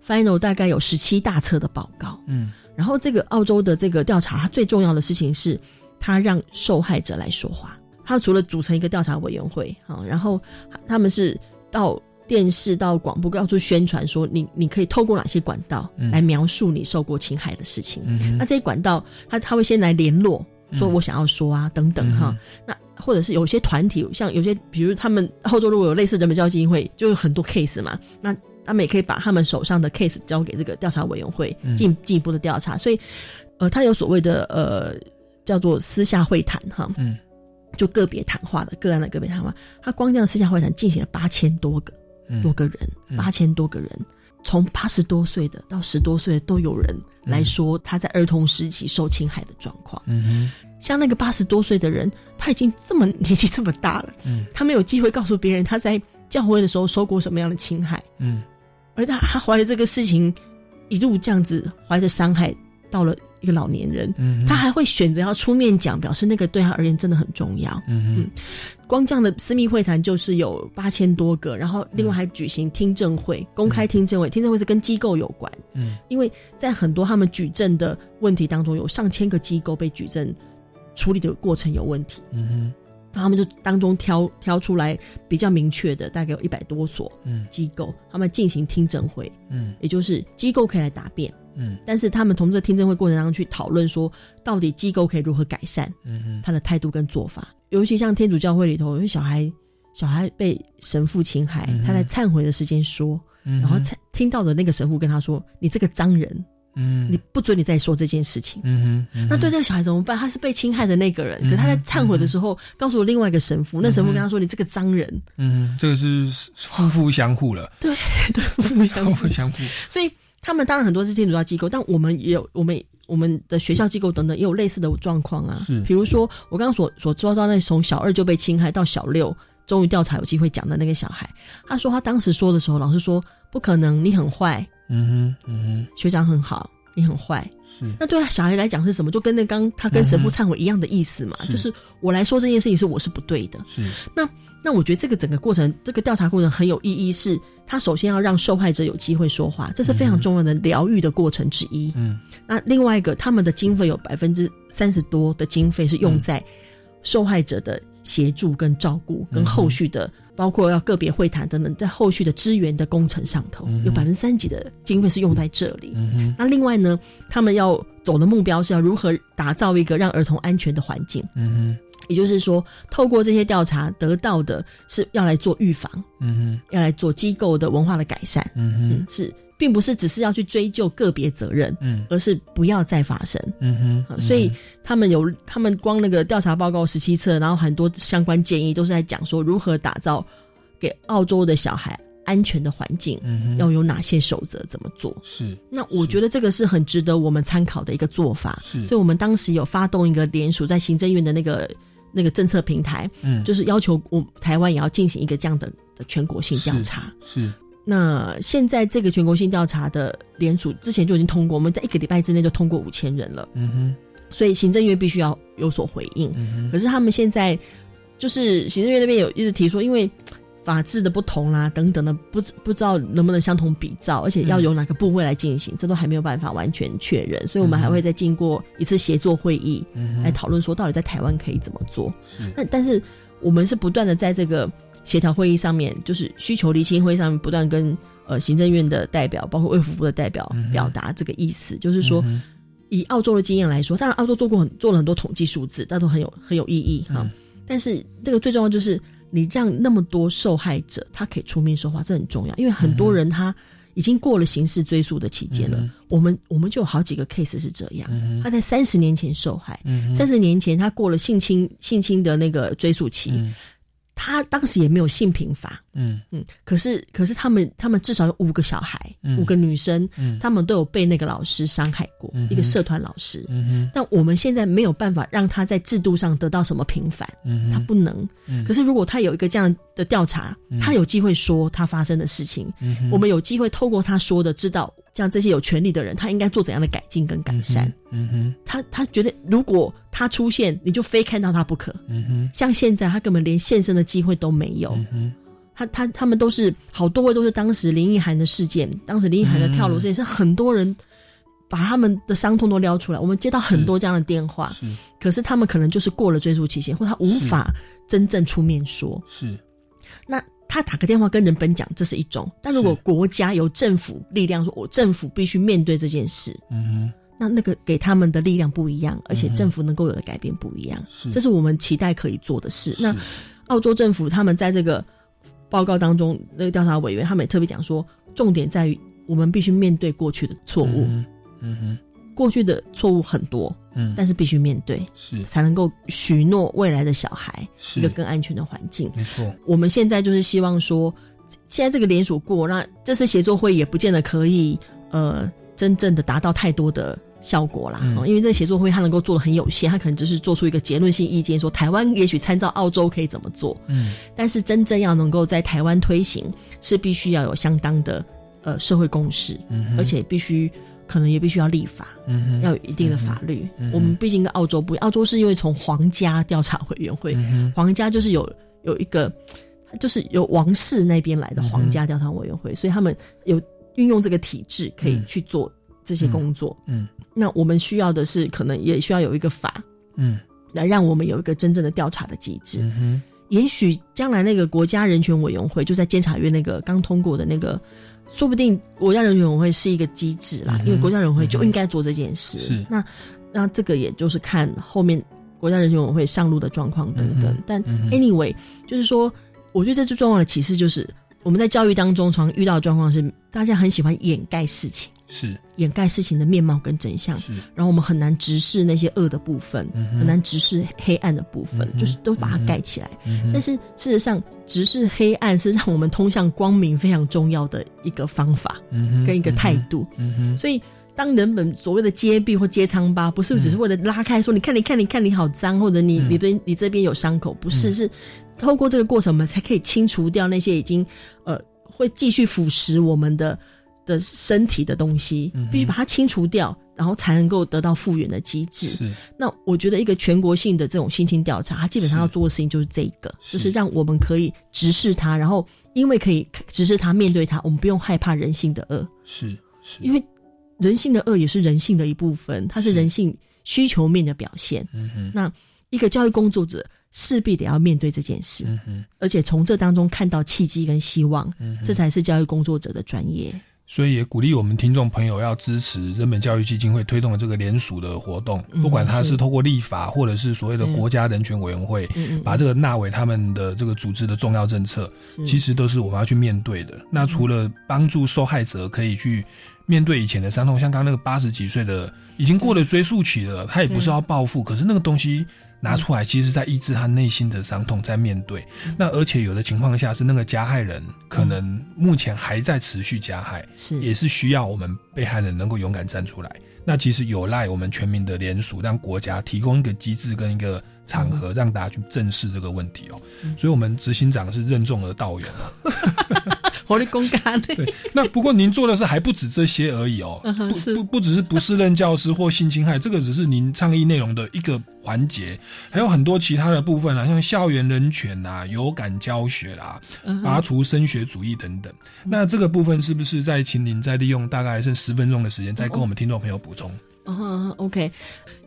Final 大概有十七大册的报告，嗯，然后这个澳洲的这个调查，它最重要的事情是，它让受害者来说话。它除了组成一个调查委员会啊，然后他们是到电视、到广播到处宣传说，你你可以透过哪些管道来描述你受过侵害的事情。那这些管道，他他会先来联络，说我想要说啊，等等哈。那或者是有些团体，像有些比如他们澳洲如果有类似人本教育基金会，就有很多 case 嘛，那。他们也可以把他们手上的 case 交给这个调查委员会进进一步的调查，所以，呃，他有所谓的呃叫做私下会谈哈，嗯，就个别谈话的个案的个别谈话，他光这样私下会谈进行了八千多个多个人，八千多个人，从八十多岁的到十多岁都有人来说他在儿童时期受侵害的状况，嗯像那个八十多岁的人，他已经这么 (laughs) 年纪这么大了，嗯，他没有机会告诉别人他在教会的时候受过什么样的侵害，嗯。而他他怀着这个事情，一路这样子怀着伤害到了一个老年人，他还会选择要出面讲，表示那个对他而言真的很重要。嗯光这样的私密会谈就是有八千多个，然后另外还举行听证会，公开听证会，听证会是跟机构有关。嗯，因为在很多他们举证的问题当中，有上千个机构被举证处理的过程有问题。嗯哼。他们就当中挑挑出来比较明确的，大概有一百多所机构，他们进行听证会，嗯，也就是机构可以来答辩，嗯，但是他们从这听证会过程当中去讨论说，到底机构可以如何改善，嗯他的态度跟做法，尤其像天主教会里头，因为小孩小孩被神父侵害，他在忏悔的时间说，然后才听到的那个神父跟他说：“你这个脏人。”嗯，你不准你再说这件事情。嗯哼，那对这个小孩怎么办？他是被侵害的那个人，可他在忏悔的时候告诉我另外一个神父，那神父跟他说：“你这个脏人。”嗯，这个是夫妇相互了。对 (laughs) 对，夫妇相互相互。所以他们当然很多是天主教机构，但我们也有我们我们的学校机构等等也有类似的状况啊。是，比如说我刚刚所所抓到那从小二就被侵害到小六终于调查有机会讲的那个小孩，他说他当时说的时候，老师说不可能，你很坏。嗯哼，嗯哼，学长很好，你很坏，是那对小孩来讲是什么？就跟那刚他跟神父忏悔一样的意思嘛，就是我来说这件事情是我是不对的。是那那我觉得这个整个过程，这个调查过程很有意义，是他首先要让受害者有机会说话，这是非常重要的疗愈的过程之一。嗯，那另外一个，他们的经费有百分之三十多的经费是用在受害者的协助跟照顾跟后续的。包括要个别会谈等等，在后续的支援的工程上头，有百分之三几的经费是用在这里。那另外呢，他们要走的目标是要如何打造一个让儿童安全的环境。嗯哼，也就是说，透过这些调查得到的是要来做预防，嗯哼，要来做机构的文化的改善。嗯哼，是。并不是只是要去追究个别责任，嗯，而是不要再发生，嗯哼。所以他们有，他们光那个调查报告十七册，然后很多相关建议都是在讲说如何打造给澳洲的小孩安全的环境，嗯要有哪些守则，怎么做？是。那我觉得这个是很值得我们参考的一个做法。是。所以我们当时有发动一个联署，在行政院的那个那个政策平台，嗯，就是要求我台湾也要进行一个这样的的全国性调查。是。那现在这个全国性调查的联署之前就已经通过，我们在一个礼拜之内就通过五千人了。嗯哼，所以行政院必须要有所回应。嗯哼，可是他们现在就是行政院那边有一直提说，因为法制的不同啦，等等的，不知不知道能不能相同比照，而且要由哪个部位来进行，这都还没有办法完全确认，所以我们还会再经过一次协作会议来讨论说，到底在台湾可以怎么做。那但是我们是不断的在这个协调会议上面，就是需求厘清会议上面，不断跟呃行政院的代表，包括卫福部的代表表达这个意思，就是说。以澳洲的经验来说，当然澳洲做过很做了很多统计数字，那都很有很有意义哈。但是这个最重要就是你让那么多受害者他可以出面说话，这很重要，因为很多人他已经过了刑事追诉的期间了。我们我们就有好几个 case 是这样，他在三十年前受害，三十年前他过了性侵性侵的那个追诉期。他当时也没有性平法，嗯。嗯，可是可是他们他们至少有五个小孩，五个女生，他们都有被那个老师伤害过，一个社团老师，嗯但我们现在没有办法让他在制度上得到什么平反，嗯他不能，可是如果他有一个这样的调查，他有机会说他发生的事情，我们有机会透过他说的知道。像这些有权利的人，他应该做怎样的改进跟改善？嗯哼，他他觉得如果他出现，你就非看到他不可。嗯哼，像现在他根本连现身的机会都没有。嗯哼，他他他们都是好多位都是当时林奕涵的事件，当时林奕涵的跳楼事件是很多人把他们的伤痛都撩出来。我们接到很多这样的电话，是，可是他们可能就是过了追诉期限，或他无法真正出面说。是，那。他打个电话跟人本讲，这是一种；但如果国家有政府力量，说我政府必须面对这件事，嗯，那那个给他们的力量不一样，而且政府能够有的改变不一样，这是我们期待可以做的事。那澳洲政府他们在这个报告当中，那个调查委员他们也特别讲说，重点在于我们必须面对过去的错误，嗯哼。过去的错误很多，嗯，但是必须面对，是。才能够许诺未来的小孩一个更安全的环境。没错，我们现在就是希望说，现在这个连锁过，那这次协作会也不见得可以，呃，真正的达到太多的效果啦。因为这个协作会它能够做的很有限，它可能只是做出一个结论性意见，说台湾也许参照澳洲可以怎么做，嗯，但是真正要能够在台湾推行，是必须要有相当的呃社会共识，嗯，而且必须。可能也必须要立法，嗯，要有一定的法律。我们毕竟跟澳洲不一样，澳洲是因为从皇家调查委员会，皇家就是有有一个，就是由王室那边来的皇家调查委员会，所以他们有运用这个体制可以去做这些工作。嗯，那我们需要的是，可能也需要有一个法，嗯，来让我们有一个真正的调查的机制。嗯也许将来那个国家人权委员会就在监察院那个刚通过的那个。说不定国家人权委员会是一个机制啦，因为国家人会就应该做这件事。是那那这个也就是看后面国家人权委员会上路的状况等等。但 anyway，就是说，我觉得这最重要的启示就是，我们在教育当中常遇到的状况是，大家很喜欢掩盖事情。是。掩盖事情的面貌跟真相，是，然后我们很难直视那些恶的部分，很难直视黑暗的部分，就是都把它盖起来。但是事实上，直视黑暗是让我们通向光明非常重要的一个方法，跟一个态度。所以，当人们所谓的揭壁或揭疮疤，不是只是为了拉开说，你看，你看，你看，你好脏，或者你你对你这边有伤口，不是，是透过这个过程，我们才可以清除掉那些已经呃会继续腐蚀我们的。的身体的东西，必须把它清除掉，然后才能够得到复原的机制。那我觉得一个全国性的这种心情调查，它基本上要做的事情就是这个，就是让我们可以直视它，然后因为可以直视它、面对它，我们不用害怕人性的恶。是，是因为人性的恶也是人性的一部分，它是人性需求面的表现。嗯哼，那一个教育工作者势必得要面对这件事，而且从这当中看到契机跟希望，这才是教育工作者的专业。所以也鼓励我们听众朋友要支持人本教育基金会推动的这个联署的活动，不管他是透过立法，或者是所谓的国家人权委员会，把这个纳为他们的这个组织的重要政策，其实都是我们要去面对的。那除了帮助受害者可以去面对以前的伤痛，像刚刚那个八十几岁的已经过了追溯期了，他也不是要报复，可是那个东西。拿出来，其实在抑制他内心的伤痛，在面对。那而且有的情况下是那个加害人可能目前还在持续加害，是也是需要我们被害人能够勇敢站出来。那其实有赖我们全民的联署，让国家提供一个机制跟一个场合，让大家去正视这个问题哦。所以，我们执行长是任重而道远啊。(laughs) 我的公干对，那不过您做的是还不止这些而已哦，(laughs) 嗯不不不只是不适任教师 (laughs) 或性侵害，这个只是您倡议内容的一个环节，还有很多其他的部分啊，像校园人权啊、有感教学啦、嗯拔除升学主义等等。那这个部分是不是再请您再利用大概剩十分钟的时间，再跟我们听众朋友补充？哦，OK，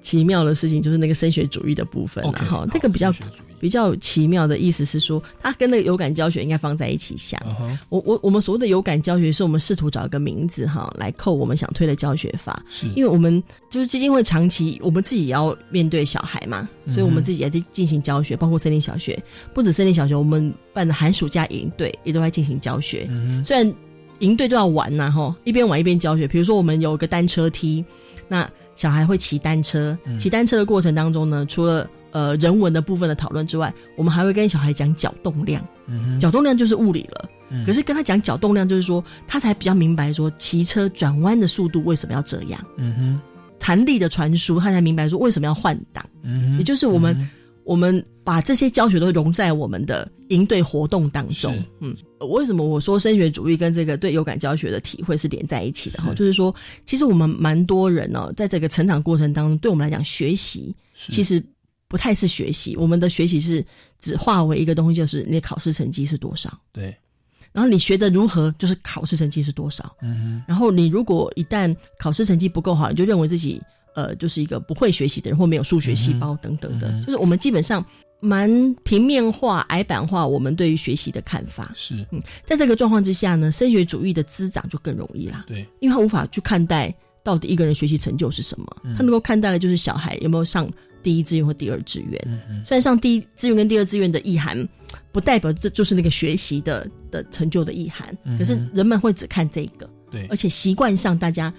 奇妙的事情就是那个升学主义的部分了 OK，哈好。这个比较比较奇妙的意思是说，它跟那个有感教学应该放在一起想。我我我们所谓的有感教学，是我们试图找一个名字哈，来扣我们想推的教学法。是因为我们就是基金会长期，我们自己也要面对小孩嘛，嗯所以我们自己也在进行教学，包括森林小学，不止森林小学，我们办的寒暑假营队也都在进行教学。嗯虽然营队都要玩呐、哈，一边玩一边教学。比如说，我们有个单车梯，那小孩会骑单车，嗯。骑单车的过程当中呢，除了呃人文的部分的讨论之外，我们还会跟小孩讲角动量。角动量就是物理了，嗯。可是跟他讲角动量，就是说他才比较明白说骑车转弯的速度为什么要这样，嗯哼，弹力的传输，他才明白说为什么要换挡。嗯哼，也就是我们、嗯我们把这些教学都融在我们的营队活动当中。嗯，为什么我说升学主义跟这个对有感教学的体会是连在一起的哈？就是说，其实我们蛮多人哦，在这个成长过程当中，对我们来讲，学习其实不太是学习，我们的学习是只化为一个东西，就是你的考试成绩是多少，对，然后你学的如何，就是考试成绩是多少。嗯哼，然后你如果一旦考试成绩不够好，你就认为自己呃就是一个不会学习的人，或没有数学细胞等等的，就是我们基本上蛮平面化、矮板化我们对于学习的看法。是。嗯，在这个状况之下呢，升学主义的滋长就更容易啦，对，因为他无法去看待到底一个人学习成就是什么，嗯。他能够看待的就是小孩有没有上第一志愿或第二志愿。虽然上第一志愿跟第二志愿的意涵，不代表这就是那个学习的的成就的意涵，嗯可是人们会只看这个。对。而，且习惯上大家，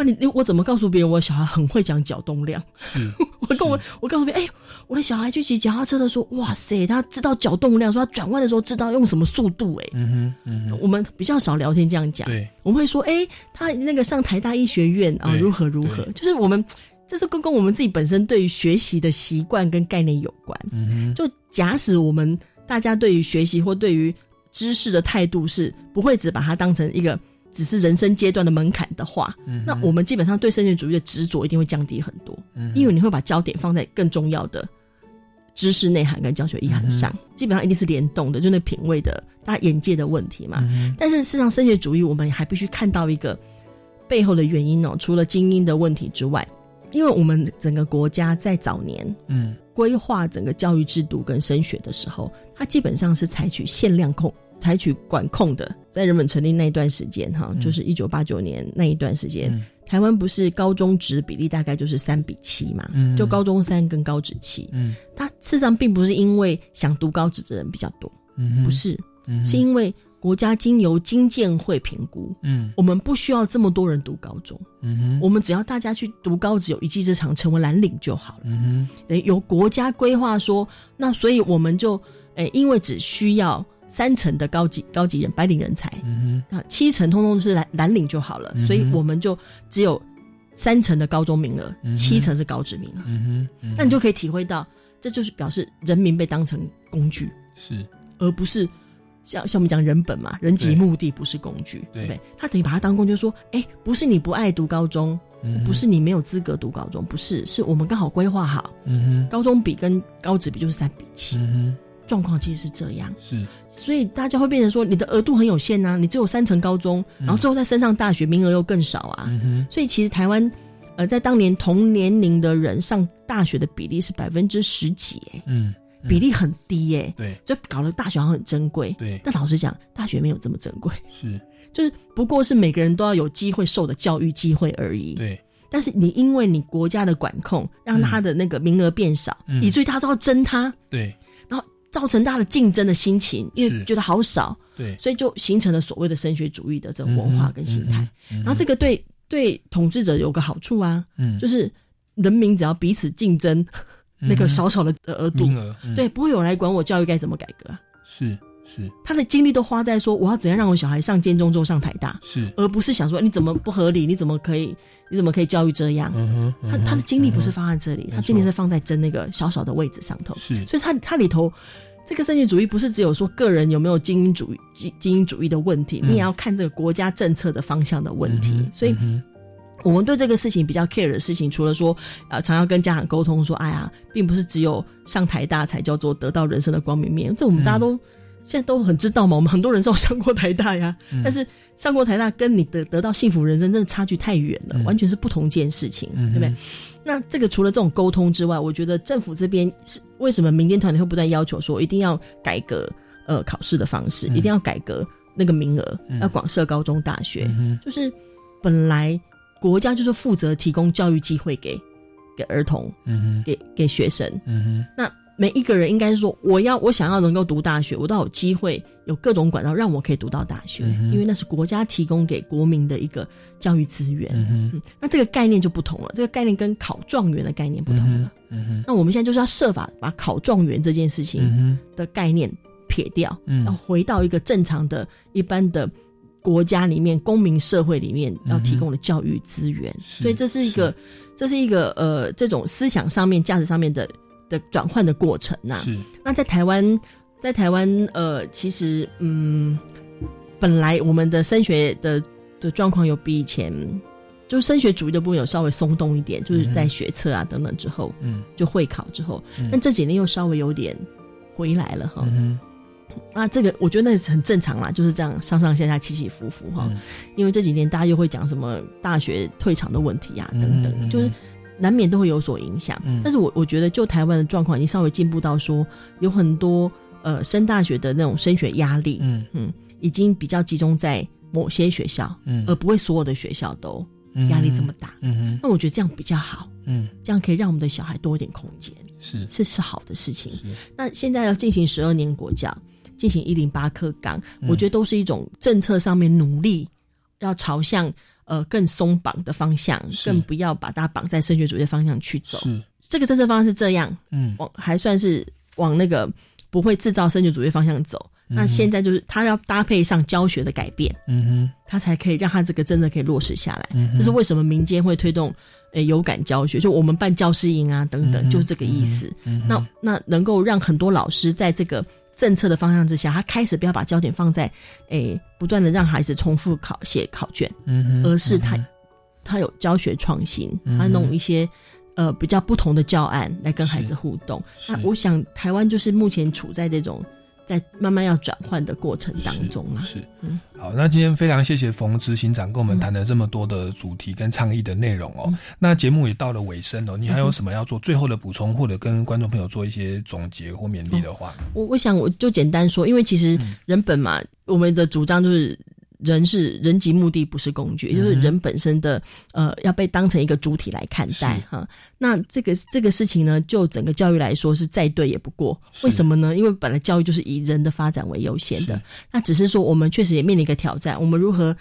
不然你我怎么告诉别人我小孩很会讲角动量？(laughs) 是，我跟我我告诉别人，哎、我的小孩去骑脚踏车的时候，哇塞，他知道角动量，说他转弯的时候知道用什么速度、哎、嗯哼，嗯哼，我们比较少聊天这样讲，对，我们会说，哎、他那个上台大医学院啊，如何如何，就是我们这是跟跟我们自己本身对于学习的习惯跟概念有关。就假使我们大家对于学习或对于知识的态度是不会只把它当成一个只是人生阶段的门槛的话，嗯那我们基本上对升学主义的执着一定会降低很多，嗯因为你会把焦点放在更重要的知识内涵跟教学意涵上，基本上一定是联动的，就那品味的大家眼界的问题嘛。嗯但是事实上，升学主义我们还必须看到一个背后的原因哦，除了精英的问题之外，因为我们整个国家在早年嗯。规划整个教育制度跟升学的时候，它基本上是采取限量控、采取管控的。在日本成立那一段时间，哈，嗯。就是一九八九年那一段时间，嗯。台湾不是高中职比例大概就是三比七嘛，嗯。就高中三跟高职七。嗯。它事实上并不是因为想读高职的人比较多，嗯，不是，嗯，是因为国家经由经建会评估，嗯。我们不需要这么多人读高中，嗯，我们只要大家去读高职有一技之长，成为蓝领就好了。嗯由国家规划说，那所以我们就诶，因为只需要三成的高级高级人白领人才，嗯那七成通通是蓝蓝领就好了，嗯所以我们就只有三成的高中名额，嗯七成是高职名额，哼，嗯哼，嗯那你就可以体会到，这就是表示人民被当成工具，是，而不是。像像我们讲人本嘛，人及目的不是工具，对。对不对？他等于把它当工具，说，哎，不是你不爱读高中，不是，你没有资格读高中，不是，是我们刚好规划好，嗯哼，高中比跟高职比就是三比七，嗯状况其实是这样，是，所以大家会变成说你的额度很有限呐、你只有三层高中，嗯。然后最后再升上大学，名额又更少啊，嗯，所以其实台湾呃在当年同年龄的人上大学的比例是百分之十几、欸，嗯，比例很低哎、对。就搞得大学好像很珍贵。对。但老实讲，大学没有这么珍贵，是，就是不过是每个人都要有机会受的教育机会而已。对，但是你因为你国家的管控，让他的那个名额变少，嗯。以至于大家都要争他，对，造成大家的竞争的心情，因为觉得好少，对，所以就形成了所谓的升学主义的这种文化跟心态。然后这个对对统治者有个好处啊，嗯，就是人民只要彼此竞争那个少少的额度，嗯。对，，不会有人来管我教育该怎么改革啊。是是他的精力都花在说我要怎样让我小孩上建中之后上台大，是，而不是想说你怎么不合理，你怎么可以，你怎么可以教育这样？他他的精力不是放在这里，他精力是放在争那个小小的位置上头。是，所以他他里头这个升学主义不是只有说个人有没有精英主义、精精英主义的问题，你也要看这个国家政策的方向的问题。所以，我们对这个事情比较 care 的事情，除了说呃，常要跟家长沟通说，哎呀，并不是只有上台大才叫做得到人生的光明面，这我们大家都。现在都很知道嘛，我们很多人是上过台大呀，但是上过台大跟你的得到幸福人生真的差距太远了，完全是不同件事情，对不对？那这个除了这种沟通之外，我觉得政府这边是为什么民间团体会不断要求说一定要改革呃考试的方式，一定要改革那个名额，要广设高中大学，就是本来国家就是负责提供教育机会给给儿童，嗯给给学生，嗯那。每一个人应该是说，我要我想要能够读大学，我都有机会有各种管道让我可以读到大学，因为那是国家提供给国民的一个教育资源。嗯那这个概念就不同了，这个概念跟考状元的概念不同了。嗯那我们现在就是要设法把考状元这件事情的概念撇掉，要回到一个正常的一般的国家里面，公民社会里面要提供的教育资源。所以这是一个，这是一个呃，这种思想上面、价值上面的。的转换的过程呐，是。那在台湾，在台湾呃，其实嗯，本来我们的升学的的状况有比以前，就升学主义的部分有稍微松动一点，就是在学测啊等等之后，嗯，就会考之后，但这几年又稍微有点回来了哈。那这个我觉得那是很正常啦，就是这样上上下下起起伏伏哈。因为这几年大家又会讲什么大学退场的问题啊等等，就是。难免都会有所影响，但是我我觉得就台湾的状况已经稍微进步到说，有很多呃升大学的那种升学压力，嗯。嗯，已经比较集中在某些学校，嗯，而不会所有的学校都压力这么大，嗯。哼，那我觉得这样比较好，嗯，这样可以让我们的小孩多一点空间，是。这是好的事情。那现在要进行十二年国教，进行一零八课纲，我觉得都是一种政策上面努力要朝向。呃，更松绑的方向，更不要把它绑在升学主义的方向去走。是这个政策方向是这样，嗯，往还算是往那个不会制造升学主义方向走。那现在就是他要搭配上教学的改变，嗯哼，他才可以让他这个真的可以落实下来。这是为什么民间会推动诶有感教学，就我们办教师营啊等等，就这个意思。那那能够让很多老师在这个。政策的方向之下，他开始不要把焦点放在，诶，不断的让孩子重复考写考卷，嗯，而是他，他有教学创新，他弄一些，呃，比较不同的教案来跟孩子互动。那我想，台湾就是目前处在这种。在慢慢要转换的过程当中啊，是，嗯，好，那今天非常谢谢冯执行长跟我们谈了这么多的主题跟倡议的内容哦。那节目也到了尾声哦，你还有什么要做最后的补充，或者跟观众朋友做一些总结或勉励的话？我我想我就简单说，因为其实人本嘛，我们的主张就是。人是人及目的，不是工具，就是人本身的呃，要被当成一个主体来看待哈。那这个这个事情呢，就整个教育来说是再对也不过。为什么呢？因为本来教育就是以人的发展为优先的。那只是说我们确实也面临一个挑战，我们如何？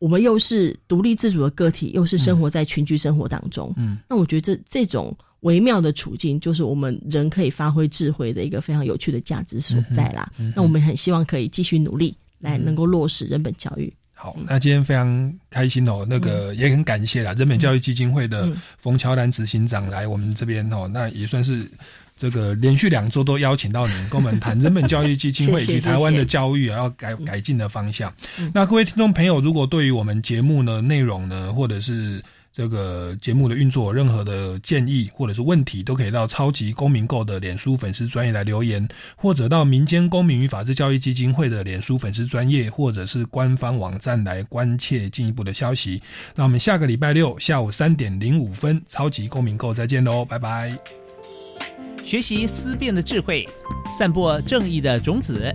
我们又是独立自主的个体，又是生活在群居生活当中。嗯，那我觉得这这种微妙的处境，就是我们人可以发挥智慧的一个非常有趣的价值所在啦。那我们很希望可以继续努力。来能够落实人本教育。好，那今天非常开心哦，那个也很感谢啦，人本教育基金会的冯乔兰执行长来我们这边哦，那也算是这个连续两周都邀请到您跟我们谈人本教育基金会 (laughs) 以及台湾的教育要改改进的方向。那各位听众朋友，如果对于我们节目呢内容呢，或者是这个节目的运作，任何的建议或者是问题，都可以到超级公民购的脸书粉丝专业来留言，或者到民间公民与法治教育基金会的脸书粉丝专业，或者是官方网站来关切进一步的消息。那我们下个礼拜六下午三点零五分，超级公民购再见喽，拜拜！学习思辨的智慧，散播正义的种子，